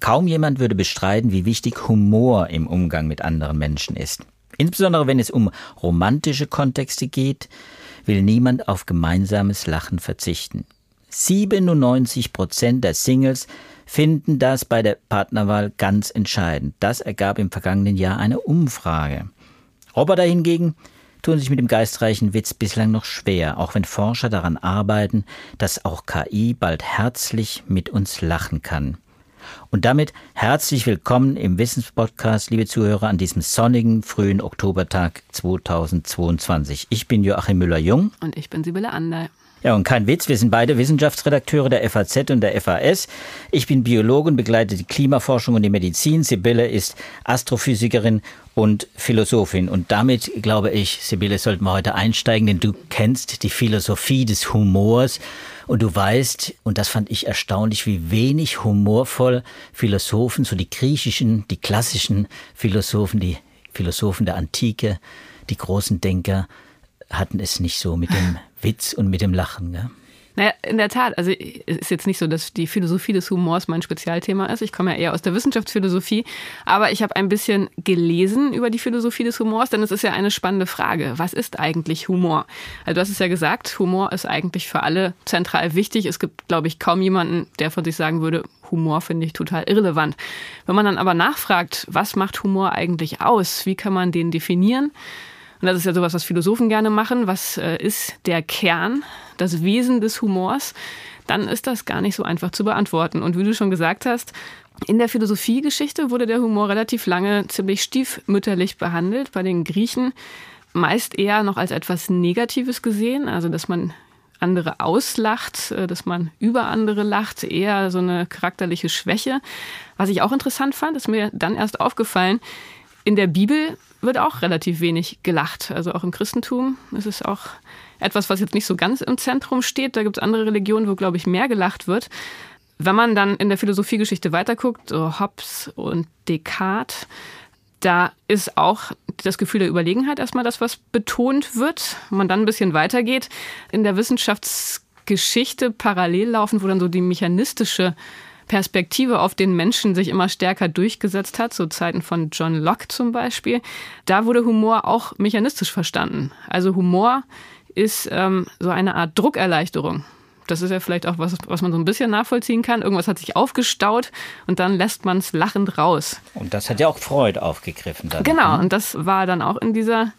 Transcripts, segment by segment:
Kaum jemand würde bestreiten, wie wichtig Humor im Umgang mit anderen Menschen ist. Insbesondere wenn es um romantische Kontexte geht, will niemand auf gemeinsames Lachen verzichten. 97 Prozent der Singles finden das bei der Partnerwahl ganz entscheidend. Das ergab im vergangenen Jahr eine Umfrage. Roboter hingegen tun sich mit dem geistreichen Witz bislang noch schwer, auch wenn Forscher daran arbeiten, dass auch KI bald herzlich mit uns lachen kann. Und damit herzlich willkommen im Wissenspodcast, liebe Zuhörer, an diesem sonnigen, frühen Oktobertag 2022. Ich bin Joachim Müller-Jung. Und ich bin Sibylle Ander. Ja, und kein Witz, wir sind beide Wissenschaftsredakteure der FAZ und der FAS. Ich bin Biologe und begleite die Klimaforschung und die Medizin. Sibylle ist Astrophysikerin und Philosophin. Und damit, glaube ich, Sibylle, sollten wir heute einsteigen, denn du kennst die Philosophie des Humors. Und du weißt, und das fand ich erstaunlich, wie wenig humorvoll Philosophen, so die griechischen, die klassischen Philosophen, die Philosophen der Antike, die großen Denker, hatten es nicht so mit dem Witz und mit dem Lachen. Gell? Naja, in der Tat. Also es ist jetzt nicht so, dass die Philosophie des Humors mein Spezialthema ist. Ich komme ja eher aus der Wissenschaftsphilosophie. Aber ich habe ein bisschen gelesen über die Philosophie des Humors, denn es ist ja eine spannende Frage. Was ist eigentlich Humor? Also du hast es ja gesagt, Humor ist eigentlich für alle zentral wichtig. Es gibt, glaube ich, kaum jemanden, der von sich sagen würde, Humor finde ich total irrelevant. Wenn man dann aber nachfragt, was macht Humor eigentlich aus? Wie kann man den definieren? Und das ist ja sowas, was Philosophen gerne machen. Was äh, ist der Kern, das Wesen des Humors? Dann ist das gar nicht so einfach zu beantworten. Und wie du schon gesagt hast, in der Philosophiegeschichte wurde der Humor relativ lange ziemlich stiefmütterlich behandelt. Bei den Griechen meist eher noch als etwas Negatives gesehen, also dass man andere auslacht, äh, dass man über andere lacht, eher so eine charakterliche Schwäche. Was ich auch interessant fand, ist mir dann erst aufgefallen, in der Bibel wird auch relativ wenig gelacht. Also auch im Christentum ist es auch etwas, was jetzt nicht so ganz im Zentrum steht. Da gibt es andere Religionen, wo, glaube ich, mehr gelacht wird. Wenn man dann in der Philosophiegeschichte weiterguckt, so Hobbes und Descartes, da ist auch das Gefühl der Überlegenheit erstmal das, was betont wird. Wenn man dann ein bisschen weitergeht, in der Wissenschaftsgeschichte parallel laufen, wo dann so die mechanistische Perspektive auf den Menschen sich immer stärker durchgesetzt hat, so Zeiten von John Locke zum Beispiel, da wurde Humor auch mechanistisch verstanden. Also Humor ist ähm, so eine Art Druckerleichterung. Das ist ja vielleicht auch was, was man so ein bisschen nachvollziehen kann. Irgendwas hat sich aufgestaut und dann lässt man es lachend raus. Und das hat ja auch Freud aufgegriffen. Dann. Genau, ne? und das war dann auch in dieser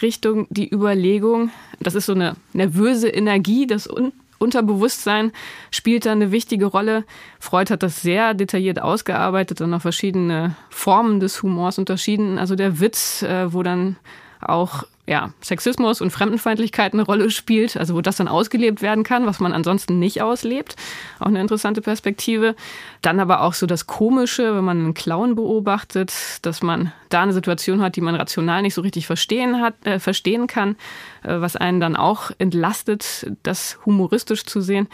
Richtung die Überlegung, das ist so eine nervöse Energie, das Un Unterbewusstsein spielt da eine wichtige Rolle. Freud hat das sehr detailliert ausgearbeitet und noch verschiedene Formen des Humors unterschieden. Also der Witz, äh, wo dann auch ja, Sexismus und Fremdenfeindlichkeit eine Rolle spielt, also wo das dann ausgelebt werden kann, was man ansonsten nicht auslebt. Auch eine interessante Perspektive. Dann aber auch so das Komische, wenn man einen Clown beobachtet, dass man da eine Situation hat, die man rational nicht so richtig verstehen, hat, äh, verstehen kann, äh, was einen dann auch entlastet, das humoristisch zu sehen.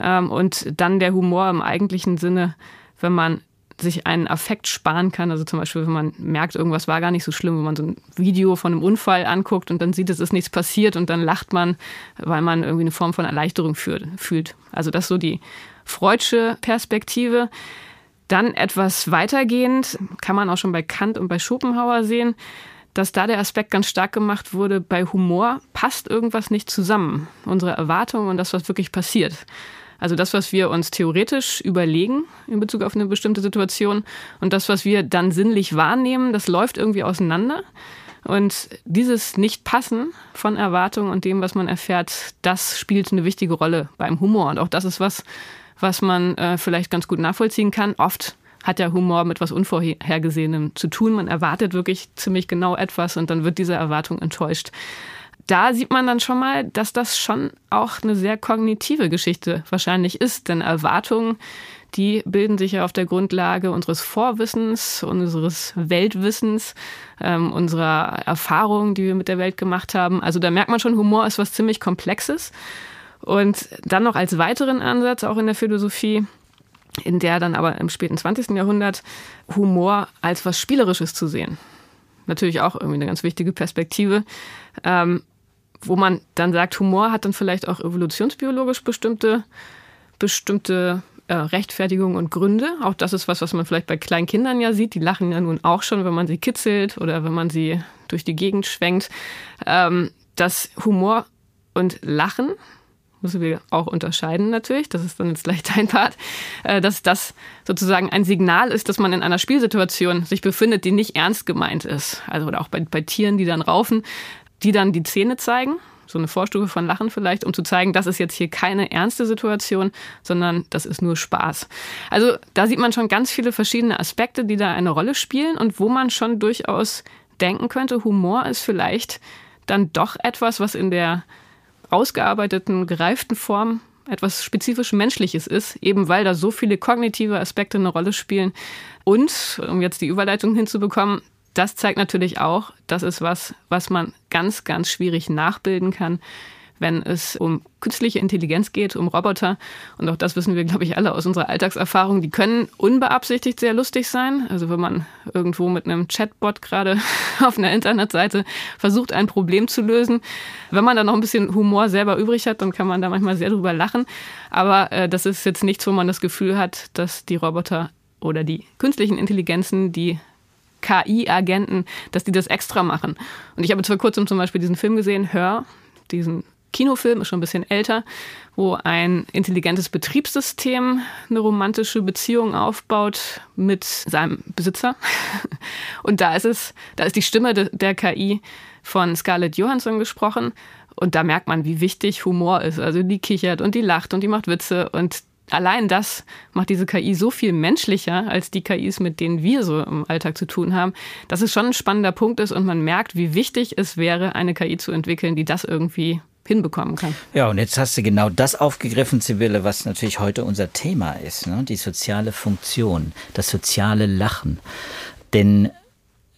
Ähm, und dann der Humor im eigentlichen Sinne, wenn man sich einen Affekt sparen kann. Also zum Beispiel, wenn man merkt, irgendwas war gar nicht so schlimm, wenn man so ein Video von einem Unfall anguckt und dann sieht, es ist nichts passiert und dann lacht man, weil man irgendwie eine Form von Erleichterung fühlt. Also das ist so die freudsche Perspektive. Dann etwas weitergehend kann man auch schon bei Kant und bei Schopenhauer sehen, dass da der Aspekt ganz stark gemacht wurde, bei Humor passt irgendwas nicht zusammen. Unsere Erwartungen und das, was wirklich passiert. Also das, was wir uns theoretisch überlegen in Bezug auf eine bestimmte Situation und das, was wir dann sinnlich wahrnehmen, das läuft irgendwie auseinander. Und dieses Nicht-Passen von Erwartungen und dem, was man erfährt, das spielt eine wichtige Rolle beim Humor. Und auch das ist was, was man äh, vielleicht ganz gut nachvollziehen kann. Oft hat der Humor mit was Unvorhergesehenem zu tun. Man erwartet wirklich ziemlich genau etwas und dann wird diese Erwartung enttäuscht da sieht man dann schon mal, dass das schon auch eine sehr kognitive Geschichte wahrscheinlich ist. Denn Erwartungen, die bilden sich ja auf der Grundlage unseres Vorwissens, unseres Weltwissens, ähm, unserer Erfahrungen, die wir mit der Welt gemacht haben. Also da merkt man schon, Humor ist was ziemlich Komplexes. Und dann noch als weiteren Ansatz, auch in der Philosophie, in der dann aber im späten 20. Jahrhundert Humor als was Spielerisches zu sehen. Natürlich auch irgendwie eine ganz wichtige Perspektive. Ähm, wo man dann sagt, Humor hat dann vielleicht auch evolutionsbiologisch bestimmte bestimmte äh, Rechtfertigung und Gründe. Auch das ist was, was man vielleicht bei kleinen Kindern ja sieht. Die lachen ja nun auch schon, wenn man sie kitzelt oder wenn man sie durch die Gegend schwenkt. Ähm, dass Humor und Lachen müssen wir auch unterscheiden natürlich, das ist dann jetzt gleich dein Part, äh, dass das sozusagen ein Signal ist, dass man in einer Spielsituation sich befindet, die nicht ernst gemeint ist. Also oder auch bei, bei Tieren, die dann raufen, die dann die Zähne zeigen, so eine Vorstufe von Lachen vielleicht, um zu zeigen, das ist jetzt hier keine ernste Situation, sondern das ist nur Spaß. Also da sieht man schon ganz viele verschiedene Aspekte, die da eine Rolle spielen und wo man schon durchaus denken könnte, Humor ist vielleicht dann doch etwas, was in der ausgearbeiteten, gereiften Form etwas spezifisch Menschliches ist, eben weil da so viele kognitive Aspekte eine Rolle spielen. Und, um jetzt die Überleitung hinzubekommen, das zeigt natürlich auch, das ist was, was man ganz, ganz schwierig nachbilden kann wenn es um künstliche Intelligenz geht, um Roboter. Und auch das wissen wir, glaube ich, alle aus unserer Alltagserfahrung. Die können unbeabsichtigt sehr lustig sein. Also wenn man irgendwo mit einem Chatbot gerade auf einer Internetseite versucht, ein Problem zu lösen. Wenn man dann noch ein bisschen Humor selber übrig hat, dann kann man da manchmal sehr drüber lachen. Aber äh, das ist jetzt nichts, wo man das Gefühl hat, dass die Roboter oder die künstlichen Intelligenzen, die KI-Agenten, dass die das extra machen. Und ich habe jetzt vor kurzem zum Beispiel diesen Film gesehen, Hör, diesen Kinofilm, ist schon ein bisschen älter, wo ein intelligentes Betriebssystem eine romantische Beziehung aufbaut mit seinem Besitzer. Und da ist es, da ist die Stimme der KI von Scarlett Johansson gesprochen. Und da merkt man, wie wichtig Humor ist. Also die kichert und die lacht und die macht Witze und allein das macht diese KI so viel menschlicher als die KIs, mit denen wir so im Alltag zu tun haben, dass es schon ein spannender Punkt ist und man merkt, wie wichtig es wäre, eine KI zu entwickeln, die das irgendwie hinbekommen kann. Ja, und jetzt hast du genau das aufgegriffen, Sibylle, was natürlich heute unser Thema ist, ne? die soziale Funktion, das soziale Lachen. Denn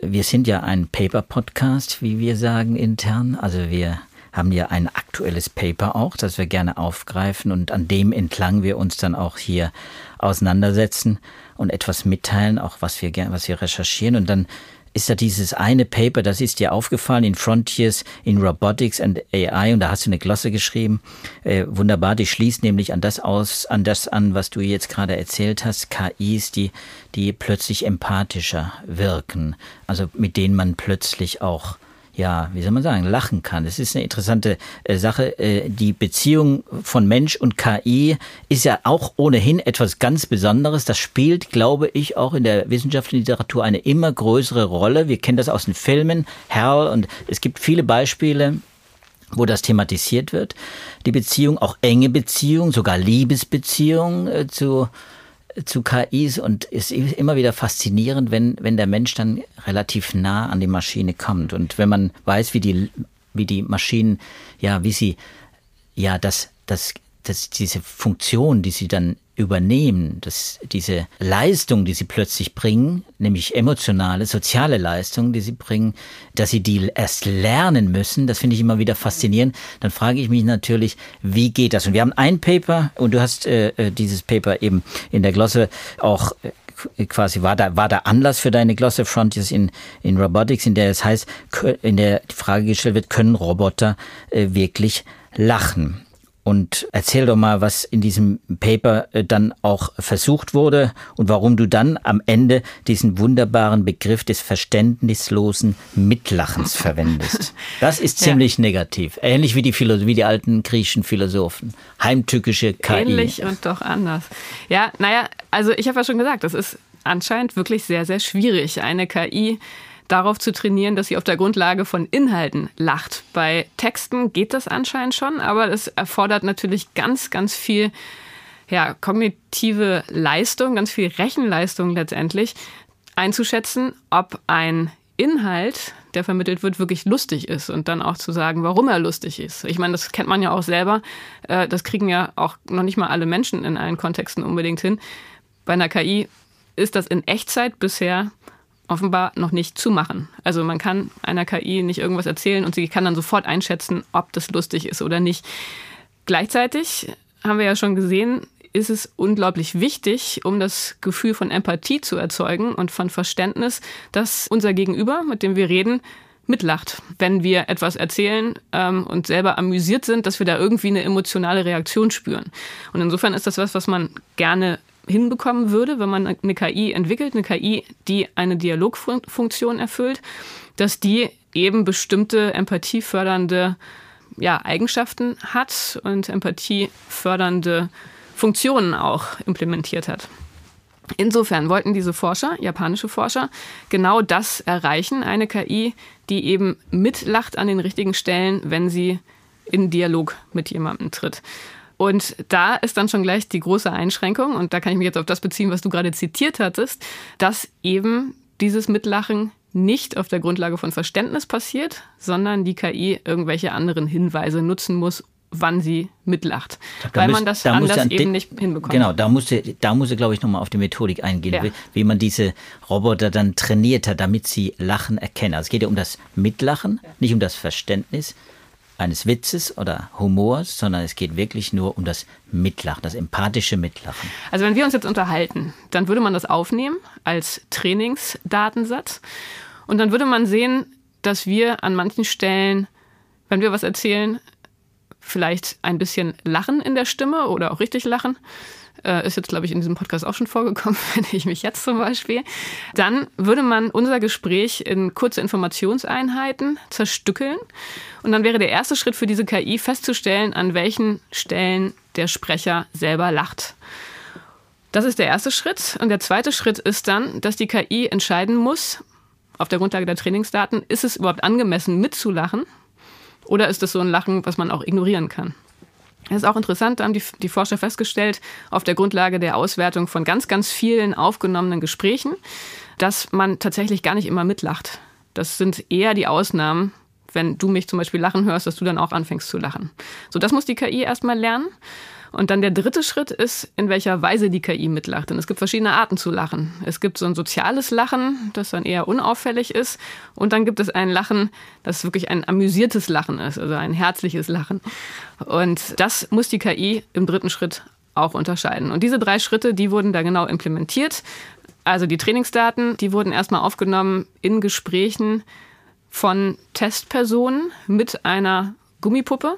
wir sind ja ein Paper-Podcast, wie wir sagen intern. Also wir haben ja ein aktuelles Paper auch, das wir gerne aufgreifen und an dem entlang wir uns dann auch hier auseinandersetzen und etwas mitteilen, auch was wir gerne, was wir recherchieren. Und dann ist ja dieses eine Paper, das ist dir aufgefallen in Frontiers in Robotics and AI und da hast du eine Glosse geschrieben. Äh, wunderbar, die schließt nämlich an das aus, an das an, was du jetzt gerade erzählt hast, KIs, die, die plötzlich empathischer wirken, also mit denen man plötzlich auch ja, wie soll man sagen, lachen kann. Es ist eine interessante äh, Sache. Äh, die Beziehung von Mensch und KI ist ja auch ohnehin etwas ganz Besonderes. Das spielt, glaube ich, auch in der wissenschaftlichen Literatur eine immer größere Rolle. Wir kennen das aus den Filmen, Hell, und es gibt viele Beispiele, wo das thematisiert wird. Die Beziehung, auch enge Beziehung, sogar Liebesbeziehung äh, zu zu KIs und ist immer wieder faszinierend, wenn, wenn der Mensch dann relativ nah an die Maschine kommt. Und wenn man weiß, wie die, wie die Maschinen, ja, wie sie, ja, das, das, das, diese Funktion, die sie dann übernehmen, dass diese Leistung, die sie plötzlich bringen, nämlich emotionale, soziale Leistung, die sie bringen, dass sie die erst lernen müssen, das finde ich immer wieder faszinierend. Dann frage ich mich natürlich, wie geht das? Und wir haben ein Paper und du hast äh, äh dieses Paper eben in der Glosse auch äh, quasi war da war der Anlass für deine Glosse Frontiers in in Robotics, in der es heißt, in der die Frage gestellt wird, können Roboter äh, wirklich lachen? Und erzähl doch mal, was in diesem Paper äh, dann auch versucht wurde und warum du dann am Ende diesen wunderbaren Begriff des verständnislosen Mitlachens verwendest. Das ist ziemlich ja. negativ. Ähnlich wie die, wie die alten griechischen Philosophen. Heimtückische KI. Ähnlich und doch anders. Ja, naja, also ich habe ja schon gesagt, das ist anscheinend wirklich sehr, sehr schwierig, eine KI darauf zu trainieren, dass sie auf der Grundlage von Inhalten lacht. Bei Texten geht das anscheinend schon, aber es erfordert natürlich ganz, ganz viel ja, kognitive Leistung, ganz viel Rechenleistung letztendlich, einzuschätzen, ob ein Inhalt, der vermittelt wird, wirklich lustig ist und dann auch zu sagen, warum er lustig ist. Ich meine, das kennt man ja auch selber. Äh, das kriegen ja auch noch nicht mal alle Menschen in allen Kontexten unbedingt hin. Bei einer KI ist das in Echtzeit bisher offenbar noch nicht zu machen. Also man kann einer KI nicht irgendwas erzählen und sie kann dann sofort einschätzen, ob das lustig ist oder nicht. Gleichzeitig haben wir ja schon gesehen, ist es unglaublich wichtig, um das Gefühl von Empathie zu erzeugen und von Verständnis, dass unser Gegenüber, mit dem wir reden, mitlacht, wenn wir etwas erzählen ähm, und selber amüsiert sind, dass wir da irgendwie eine emotionale Reaktion spüren. Und insofern ist das was, was man gerne hinbekommen würde, wenn man eine KI entwickelt, eine KI, die eine Dialogfunktion erfüllt, dass die eben bestimmte empathiefördernde ja, Eigenschaften hat und empathiefördernde Funktionen auch implementiert hat. Insofern wollten diese Forscher, japanische Forscher, genau das erreichen, eine KI, die eben mitlacht an den richtigen Stellen, wenn sie in Dialog mit jemandem tritt. Und da ist dann schon gleich die große Einschränkung, und da kann ich mich jetzt auf das beziehen, was du gerade zitiert hattest, dass eben dieses Mitlachen nicht auf der Grundlage von Verständnis passiert, sondern die KI irgendwelche anderen Hinweise nutzen muss, wann sie mitlacht. Da weil man das da anders an, eben nicht hinbekommt. Genau, da musste, da musste, glaube ich, nochmal auf die Methodik eingehen, ja. wie, wie, man diese Roboter dann trainiert hat, damit sie Lachen erkennen. Also es geht ja um das Mitlachen, nicht um das Verständnis eines Witzes oder Humors, sondern es geht wirklich nur um das Mitlachen, das empathische Mitlachen. Also wenn wir uns jetzt unterhalten, dann würde man das aufnehmen als Trainingsdatensatz und dann würde man sehen, dass wir an manchen Stellen, wenn wir was erzählen, vielleicht ein bisschen Lachen in der Stimme oder auch richtig lachen. Äh, ist jetzt, glaube ich, in diesem Podcast auch schon vorgekommen, wenn ich mich jetzt zum Beispiel. Dann würde man unser Gespräch in kurze Informationseinheiten zerstückeln. Und dann wäre der erste Schritt für diese KI festzustellen, an welchen Stellen der Sprecher selber lacht. Das ist der erste Schritt. Und der zweite Schritt ist dann, dass die KI entscheiden muss, auf der Grundlage der Trainingsdaten, ist es überhaupt angemessen mitzulachen oder ist es so ein Lachen, was man auch ignorieren kann? Das ist auch interessant, da haben die, die Forscher festgestellt, auf der Grundlage der Auswertung von ganz, ganz vielen aufgenommenen Gesprächen, dass man tatsächlich gar nicht immer mitlacht. Das sind eher die Ausnahmen, wenn du mich zum Beispiel lachen hörst, dass du dann auch anfängst zu lachen. So, das muss die KI erstmal lernen. Und dann der dritte Schritt ist, in welcher Weise die KI mitlacht. Denn es gibt verschiedene Arten zu lachen. Es gibt so ein soziales Lachen, das dann eher unauffällig ist. Und dann gibt es ein Lachen, das wirklich ein amüsiertes Lachen ist, also ein herzliches Lachen. Und das muss die KI im dritten Schritt auch unterscheiden. Und diese drei Schritte, die wurden da genau implementiert. Also die Trainingsdaten, die wurden erstmal aufgenommen in Gesprächen von Testpersonen mit einer Gummipuppe.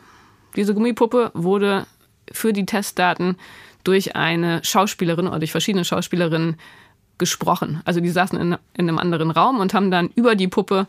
Diese Gummipuppe wurde für die Testdaten durch eine Schauspielerin oder durch verschiedene Schauspielerinnen gesprochen. Also die saßen in, in, einem anderen Raum und haben dann über die Puppe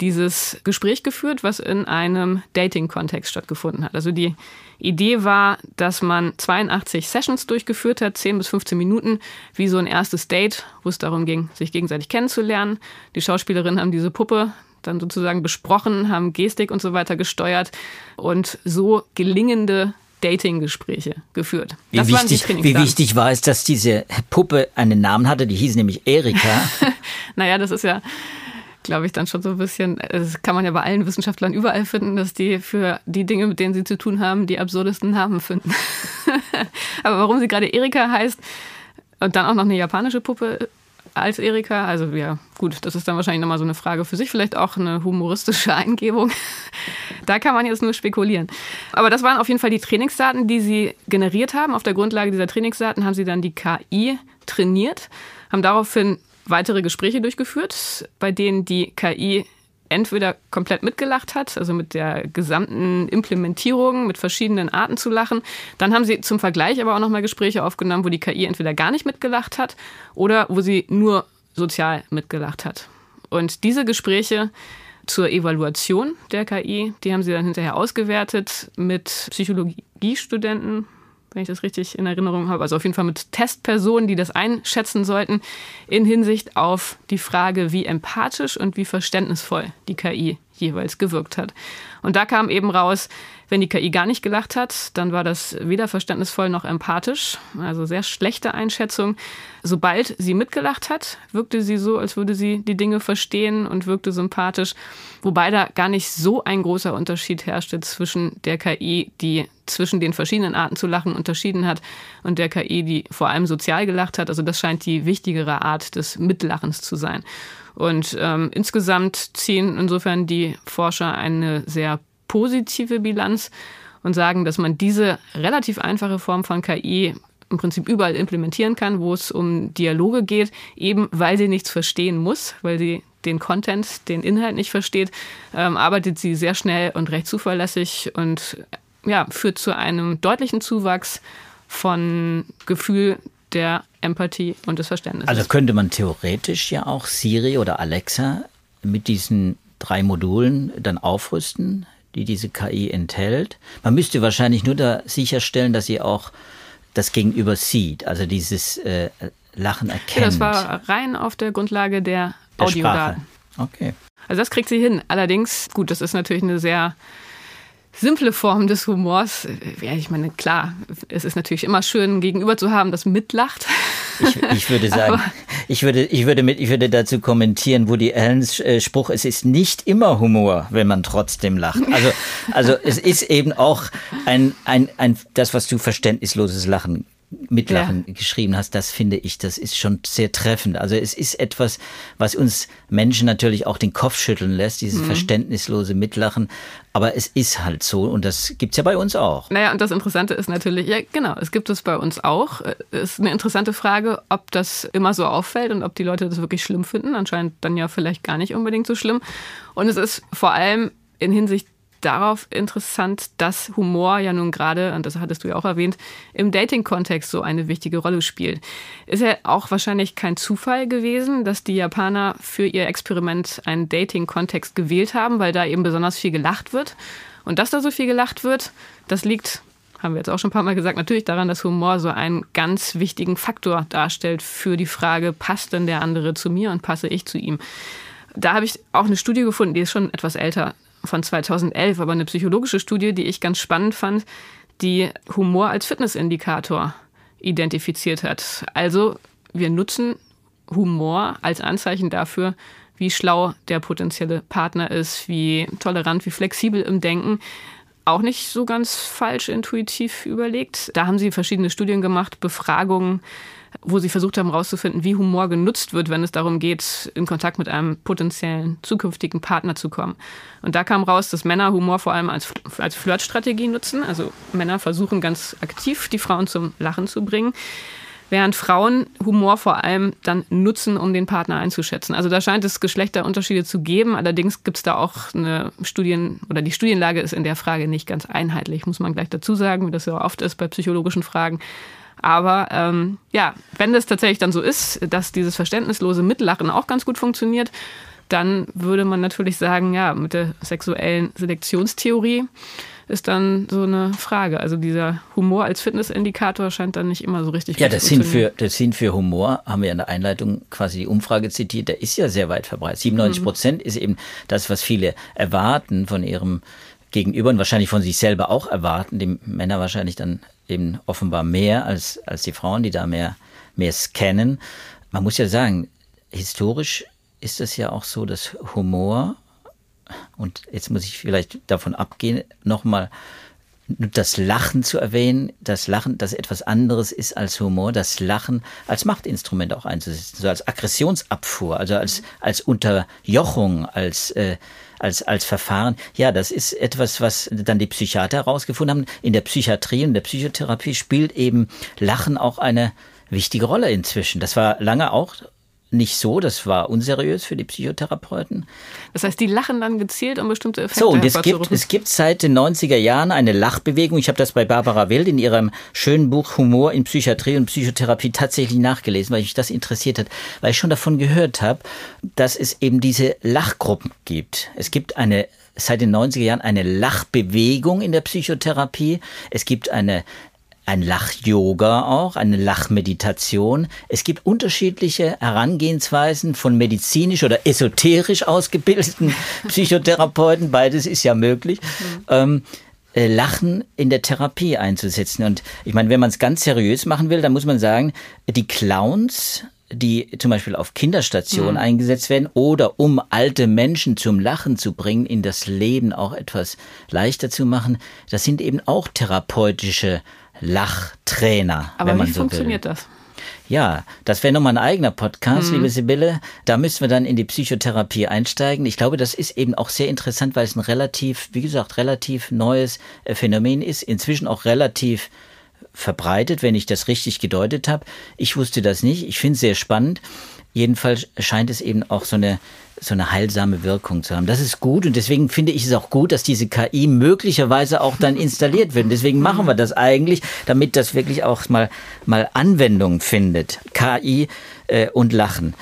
dieses Gespräch geführt, was in einem Dating-Kontext stattgefunden hat. Also die Idee war, dass man 82 Sessions durchgeführt hat, 10 bis 15 Minuten, wie so ein erstes Date, wo es darum ging, sich gegenseitig kennenzulernen. Die Schauspielerinnen haben diese Puppe dann sozusagen besprochen, haben Gestik und so weiter gesteuert und so gelingende Dating-Gespräche geführt. Wie wichtig, wie wichtig war es, dass diese Puppe einen Namen hatte? Die hieß nämlich Erika. naja, das ist ja, glaube ich, dann schon so ein bisschen, das kann man ja bei allen Wissenschaftlern überall finden, dass die für die Dinge, mit denen sie zu tun haben, die absurdesten Namen finden. Aber warum sie gerade Erika heißt und dann auch noch eine japanische Puppe als Erika. Also ja, gut, das ist dann wahrscheinlich nochmal so eine Frage für sich, vielleicht auch eine humoristische Eingebung. da kann man jetzt nur spekulieren. Aber das waren auf jeden Fall die Trainingsdaten, die sie generiert haben. Auf der Grundlage dieser Trainingsdaten haben sie dann die KI trainiert, haben daraufhin weitere Gespräche durchgeführt, bei denen die KI entweder komplett mitgelacht hat, also mit der gesamten Implementierung, mit verschiedenen Arten zu lachen. Dann haben sie zum Vergleich aber auch nochmal Gespräche aufgenommen, wo die KI entweder gar nicht mitgelacht hat oder wo sie nur sozial mitgelacht hat. Und diese Gespräche zur Evaluation der KI, die haben sie dann hinterher ausgewertet mit Psychologiestudenten, wenn ich das richtig in Erinnerung habe, also auf jeden Fall mit Testpersonen, die das einschätzen sollten, in Hinsicht auf die Frage, wie empathisch und wie verständnisvoll die KI jeweils gewirkt hat. Und da kam eben raus, wenn die KI gar nicht gelacht hat, dann war das weder verständnisvoll noch empathisch. Also sehr schlechte Einschätzung. Sobald sie mitgelacht hat, wirkte sie so, als würde sie die Dinge verstehen und wirkte sympathisch. Wobei da gar nicht so ein großer Unterschied herrschte zwischen der KI, die zwischen den verschiedenen Arten zu lachen unterschieden hat und der KI, die vor allem sozial gelacht hat. Also das scheint die wichtigere Art des Mitlachens zu sein. Und ähm, insgesamt ziehen insofern die Forscher eine sehr positive Bilanz und sagen, dass man diese relativ einfache Form von KI im Prinzip überall implementieren kann, wo es um Dialoge geht, eben weil sie nichts verstehen muss, weil sie den Content, den Inhalt nicht versteht, ähm, arbeitet sie sehr schnell und recht zuverlässig und ja, führt zu einem deutlichen Zuwachs von Gefühl der Empathie und des Verständnisses. Also könnte man theoretisch ja auch Siri oder Alexa mit diesen drei Modulen dann aufrüsten, die diese KI enthält. Man müsste wahrscheinlich nur da sicherstellen, dass sie auch das Gegenüber sieht, also dieses äh, Lachen erkennt. Ja, das war rein auf der Grundlage der, der Audiodaten. Okay. Also das kriegt sie hin. Allerdings, gut, das ist natürlich eine sehr simple Form des Humors. Ja, ich meine, klar, es ist natürlich immer schön, gegenüber zu haben, das mitlacht. Ich, ich würde sagen, ich würde, ich würde mit, ich würde dazu kommentieren, wo die Allens äh, Spruch, es ist nicht immer Humor, wenn man trotzdem lacht. Also, also es ist eben auch ein, ein, ein, das, was du verständnisloses Lachen Mitlachen ja. geschrieben hast, das finde ich, das ist schon sehr treffend. Also es ist etwas, was uns Menschen natürlich auch den Kopf schütteln lässt, dieses mhm. verständnislose Mitlachen. Aber es ist halt so und das gibt's ja bei uns auch. Naja, und das Interessante ist natürlich, ja genau, es gibt es bei uns auch. Es ist eine interessante Frage, ob das immer so auffällt und ob die Leute das wirklich schlimm finden. Anscheinend dann ja vielleicht gar nicht unbedingt so schlimm. Und es ist vor allem in Hinsicht darauf interessant, dass Humor ja nun gerade, und das hattest du ja auch erwähnt, im Dating-Kontext so eine wichtige Rolle spielt. Ist ja auch wahrscheinlich kein Zufall gewesen, dass die Japaner für ihr Experiment einen Dating-Kontext gewählt haben, weil da eben besonders viel gelacht wird. Und dass da so viel gelacht wird, das liegt haben wir jetzt auch schon ein paar Mal gesagt, natürlich daran, dass Humor so einen ganz wichtigen Faktor darstellt für die Frage, passt denn der andere zu mir und passe ich zu ihm? Da habe ich auch eine Studie gefunden, die ist schon etwas älter, von 2011, aber eine psychologische Studie, die ich ganz spannend fand, die Humor als Fitnessindikator identifiziert hat. Also wir nutzen Humor als Anzeichen dafür, wie schlau der potenzielle Partner ist, wie tolerant, wie flexibel im Denken. Auch nicht so ganz falsch intuitiv überlegt. Da haben sie verschiedene Studien gemacht, Befragungen wo sie versucht haben herauszufinden, wie Humor genutzt wird, wenn es darum geht, in Kontakt mit einem potenziellen zukünftigen Partner zu kommen. Und da kam raus, dass Männer Humor vor allem als, als Flirtstrategie nutzen. Also Männer versuchen ganz aktiv, die Frauen zum Lachen zu bringen während Frauen Humor vor allem dann nutzen, um den Partner einzuschätzen. Also da scheint es Geschlechterunterschiede zu geben. Allerdings gibt es da auch eine Studien oder die Studienlage ist in der Frage nicht ganz einheitlich, muss man gleich dazu sagen, wie das ja oft ist bei psychologischen Fragen. Aber ähm, ja, wenn das tatsächlich dann so ist, dass dieses verständnislose Mitlachen auch ganz gut funktioniert, dann würde man natürlich sagen, ja, mit der sexuellen Selektionstheorie ist dann so eine Frage. Also dieser Humor als Fitnessindikator scheint dann nicht immer so richtig Ja, das Sinn, für, das Sinn für Humor, haben wir in der Einleitung quasi die Umfrage zitiert, der ist ja sehr weit verbreitet. 97 Prozent mhm. ist eben das, was viele erwarten von ihrem Gegenüber und wahrscheinlich von sich selber auch erwarten, die Männer wahrscheinlich dann eben offenbar mehr als, als die Frauen, die da mehr, mehr scannen. Man muss ja sagen, historisch ist es ja auch so, dass Humor, und jetzt muss ich vielleicht davon abgehen, nochmal das Lachen zu erwähnen, das Lachen, das etwas anderes ist als Humor, das Lachen als Machtinstrument auch einzusetzen, so als Aggressionsabfuhr, also als, als Unterjochung, als, äh, als, als Verfahren. Ja, das ist etwas, was dann die Psychiater herausgefunden haben. In der Psychiatrie und der Psychotherapie spielt eben Lachen auch eine wichtige Rolle inzwischen. Das war lange auch nicht so, das war unseriös für die Psychotherapeuten. Das heißt, die lachen dann gezielt, um bestimmte Effekte So, und es gibt, es gibt seit den 90er Jahren eine Lachbewegung. Ich habe das bei Barbara Wild in ihrem schönen Buch Humor in Psychiatrie und Psychotherapie tatsächlich nachgelesen, weil mich das interessiert hat, weil ich schon davon gehört habe, dass es eben diese Lachgruppen gibt. Es gibt eine seit den 90er Jahren eine Lachbewegung in der Psychotherapie. Es gibt eine ein Lach-Yoga auch, eine Lachmeditation. Es gibt unterschiedliche Herangehensweisen von medizinisch oder esoterisch ausgebildeten Psychotherapeuten. Beides ist ja möglich. Mhm. Ähm, äh, Lachen in der Therapie einzusetzen. Und ich meine, wenn man es ganz seriös machen will, dann muss man sagen, die Clowns, die zum Beispiel auf Kinderstationen mhm. eingesetzt werden oder um alte Menschen zum Lachen zu bringen, in das Leben auch etwas leichter zu machen, das sind eben auch therapeutische Lachtrainer. Aber wenn man wie so funktioniert will. das? Ja, das wäre nochmal ein eigener Podcast, mhm. liebe Sibylle. Da müssen wir dann in die Psychotherapie einsteigen. Ich glaube, das ist eben auch sehr interessant, weil es ein relativ, wie gesagt, relativ neues äh, Phänomen ist. Inzwischen auch relativ verbreitet, wenn ich das richtig gedeutet habe. Ich wusste das nicht. Ich finde es sehr spannend. Jedenfalls scheint es eben auch so eine so eine heilsame Wirkung zu haben. Das ist gut und deswegen finde ich es auch gut, dass diese KI möglicherweise auch dann installiert wird. Und deswegen machen wir das eigentlich, damit das wirklich auch mal, mal Anwendung findet. KI äh, und Lachen.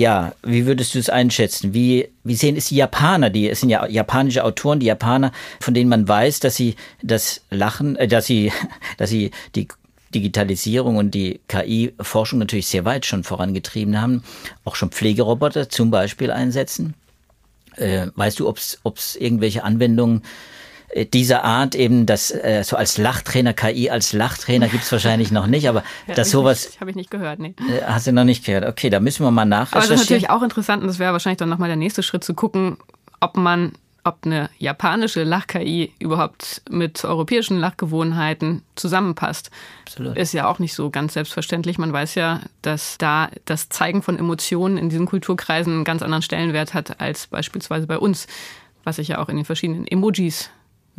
Ja, wie würdest du es einschätzen? Wie, wie sehen es die Japaner? Die, es sind ja japanische Autoren, die Japaner, von denen man weiß, dass sie das Lachen, äh, dass sie, dass sie die Digitalisierung und die KI-Forschung natürlich sehr weit schon vorangetrieben haben, auch schon Pflegeroboter zum Beispiel einsetzen. Äh, weißt du, ob es irgendwelche Anwendungen dieser Art eben, das äh, so als Lachtrainer, KI als Lachtrainer gibt's wahrscheinlich noch nicht, aber ja, dass sowas. Habe ich nicht gehört, nee. Äh, hast du noch nicht gehört? Okay, da müssen wir mal nachrecherchieren. Aber das ist natürlich auch interessant und das wäre wahrscheinlich dann nochmal der nächste Schritt zu gucken, ob man ob eine japanische Lach-KI überhaupt mit europäischen Lachgewohnheiten zusammenpasst. Absolut. Ist ja auch nicht so ganz selbstverständlich. Man weiß ja, dass da das Zeigen von Emotionen in diesen Kulturkreisen einen ganz anderen Stellenwert hat als beispielsweise bei uns, was sich ja auch in den verschiedenen Emojis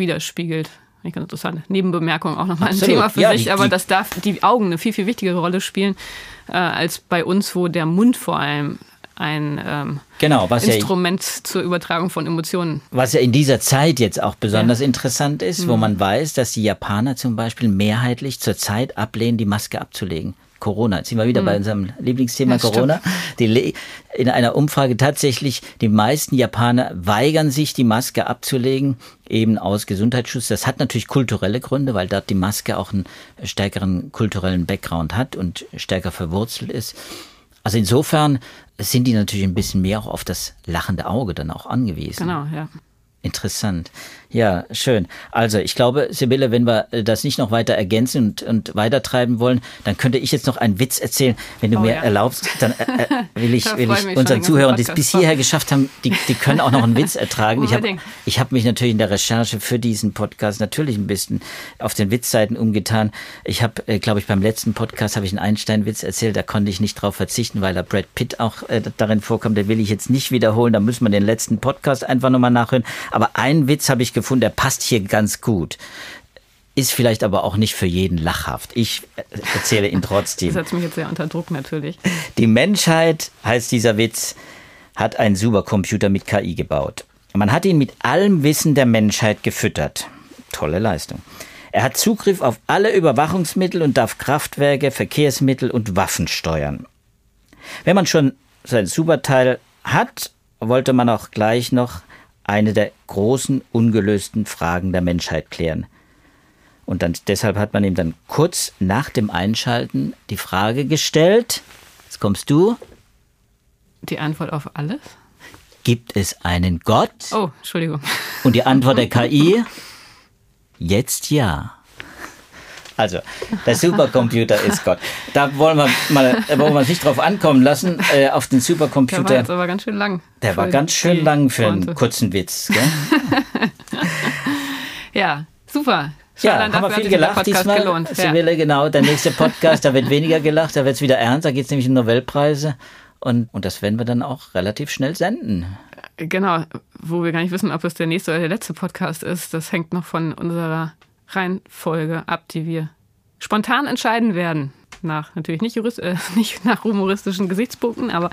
widerspiegelt. Ich ganz interessant. Nebenbemerkung auch nochmal ein Thema für ja, sich, die, aber dass da die Augen eine viel, viel wichtigere Rolle spielen äh, als bei uns, wo der Mund vor allem ein ähm, genau, Instrument ja, zur Übertragung von Emotionen. Was ja in dieser Zeit jetzt auch besonders ja. interessant ist, mhm. wo man weiß, dass die Japaner zum Beispiel mehrheitlich zurzeit ablehnen, die Maske abzulegen. Corona. Jetzt sind wir wieder mhm. bei unserem Lieblingsthema ja, Corona. Die, in einer Umfrage tatsächlich, die meisten Japaner weigern sich, die Maske abzulegen, eben aus Gesundheitsschutz. Das hat natürlich kulturelle Gründe, weil dort die Maske auch einen stärkeren kulturellen Background hat und stärker verwurzelt ist. Also insofern sind die natürlich ein bisschen mehr auch auf das lachende Auge dann auch angewiesen. Genau, ja. Interessant. Ja, schön. Also ich glaube, Sibylle, wenn wir äh, das nicht noch weiter ergänzen und, und weitertreiben wollen, dann könnte ich jetzt noch einen Witz erzählen. Wenn du oh, mir ja. erlaubst, dann äh, äh will ich, will ich unseren Zuhörern, die es bis hierher geschafft haben, die, die können auch noch einen Witz ertragen. ich habe ich hab mich natürlich in der Recherche für diesen Podcast natürlich ein bisschen auf den Witzseiten umgetan. Ich habe, äh, glaube ich, beim letzten Podcast habe ich einen Einstein-Witz erzählt, da konnte ich nicht drauf verzichten, weil da Brad Pitt auch äh, darin vorkommt. Den will ich jetzt nicht wiederholen, da müssen wir den letzten Podcast einfach nochmal nachhören. Aber einen Witz habe ich gefunden, der passt hier ganz gut. Ist vielleicht aber auch nicht für jeden lachhaft. Ich erzähle ihn trotzdem. Das setzt mich jetzt sehr unter Druck natürlich. Die Menschheit, heißt dieser Witz, hat einen Supercomputer mit KI gebaut. Man hat ihn mit allem Wissen der Menschheit gefüttert. Tolle Leistung. Er hat Zugriff auf alle Überwachungsmittel und darf Kraftwerke, Verkehrsmittel und Waffen steuern. Wenn man schon sein Superteil hat, wollte man auch gleich noch eine der großen ungelösten Fragen der Menschheit klären. Und dann, deshalb hat man ihm dann kurz nach dem Einschalten die Frage gestellt, jetzt kommst du. Die Antwort auf alles? Gibt es einen Gott? Oh, Entschuldigung. Und die Antwort der KI? Jetzt ja. Also, der Supercomputer ist Gott. Da wollen wir mal, wollen wir nicht drauf ankommen lassen, äh, auf den Supercomputer. Der war jetzt aber ganz schön lang. Der war ganz schön lang für einen kurzen Witz. ja, super. Ja, haben wir viel gelacht diesmal. Gelohnt. Sibylle, genau, der nächste Podcast, da wird weniger gelacht, da wird es wieder ernst, da geht es nämlich um Nobelpreise. Und, und das werden wir dann auch relativ schnell senden. Genau, wo wir gar nicht wissen, ob es der nächste oder der letzte Podcast ist. Das hängt noch von unserer Reihenfolge ab, die wir spontan entscheiden werden. Nach natürlich nicht, Jurist, äh, nicht nach humoristischen Gesichtspunkten, aber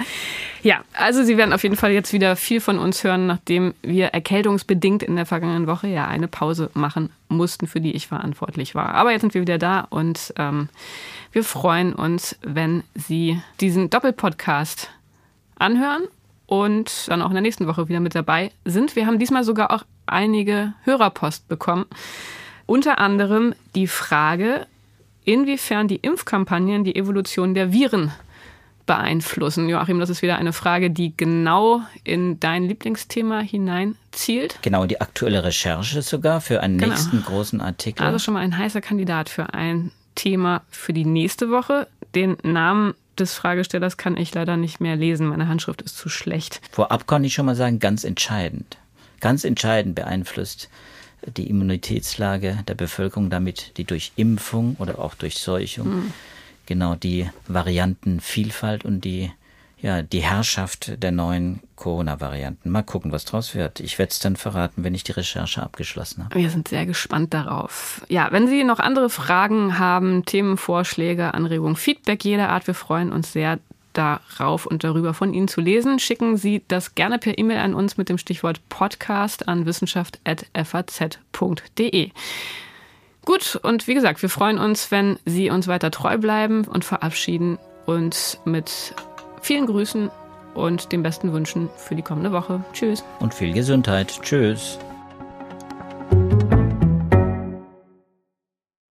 ja, also Sie werden auf jeden Fall jetzt wieder viel von uns hören, nachdem wir erkältungsbedingt in der vergangenen Woche ja eine Pause machen mussten, für die ich verantwortlich war. Aber jetzt sind wir wieder da und ähm, wir freuen uns, wenn Sie diesen Doppelpodcast anhören und dann auch in der nächsten Woche wieder mit dabei sind. Wir haben diesmal sogar auch einige Hörerpost bekommen. Unter anderem die Frage, inwiefern die Impfkampagnen die Evolution der Viren beeinflussen. Joachim, das ist wieder eine Frage, die genau in dein Lieblingsthema hineinzielt. Genau, die aktuelle Recherche sogar für einen genau. nächsten großen Artikel. Also schon mal ein heißer Kandidat für ein Thema für die nächste Woche. Den Namen des Fragestellers kann ich leider nicht mehr lesen. Meine Handschrift ist zu schlecht. Vorab kann ich schon mal sagen, ganz entscheidend. Ganz entscheidend beeinflusst die Immunitätslage der Bevölkerung, damit die durch Impfung oder auch durch Seuchung mhm. genau die Variantenvielfalt und die ja, die Herrschaft der neuen Corona-Varianten. Mal gucken, was draus wird. Ich werde es dann verraten, wenn ich die Recherche abgeschlossen habe. Wir sind sehr gespannt darauf. Ja, wenn Sie noch andere Fragen haben, Themenvorschläge, Anregungen, Feedback jeder Art, wir freuen uns sehr darauf und darüber von Ihnen zu lesen. Schicken Sie das gerne per E-Mail an uns mit dem Stichwort Podcast an wissenschaft.faz.de. Gut, und wie gesagt, wir freuen uns, wenn Sie uns weiter treu bleiben und verabschieden uns mit vielen Grüßen und den besten Wünschen für die kommende Woche. Tschüss. Und viel Gesundheit. Tschüss.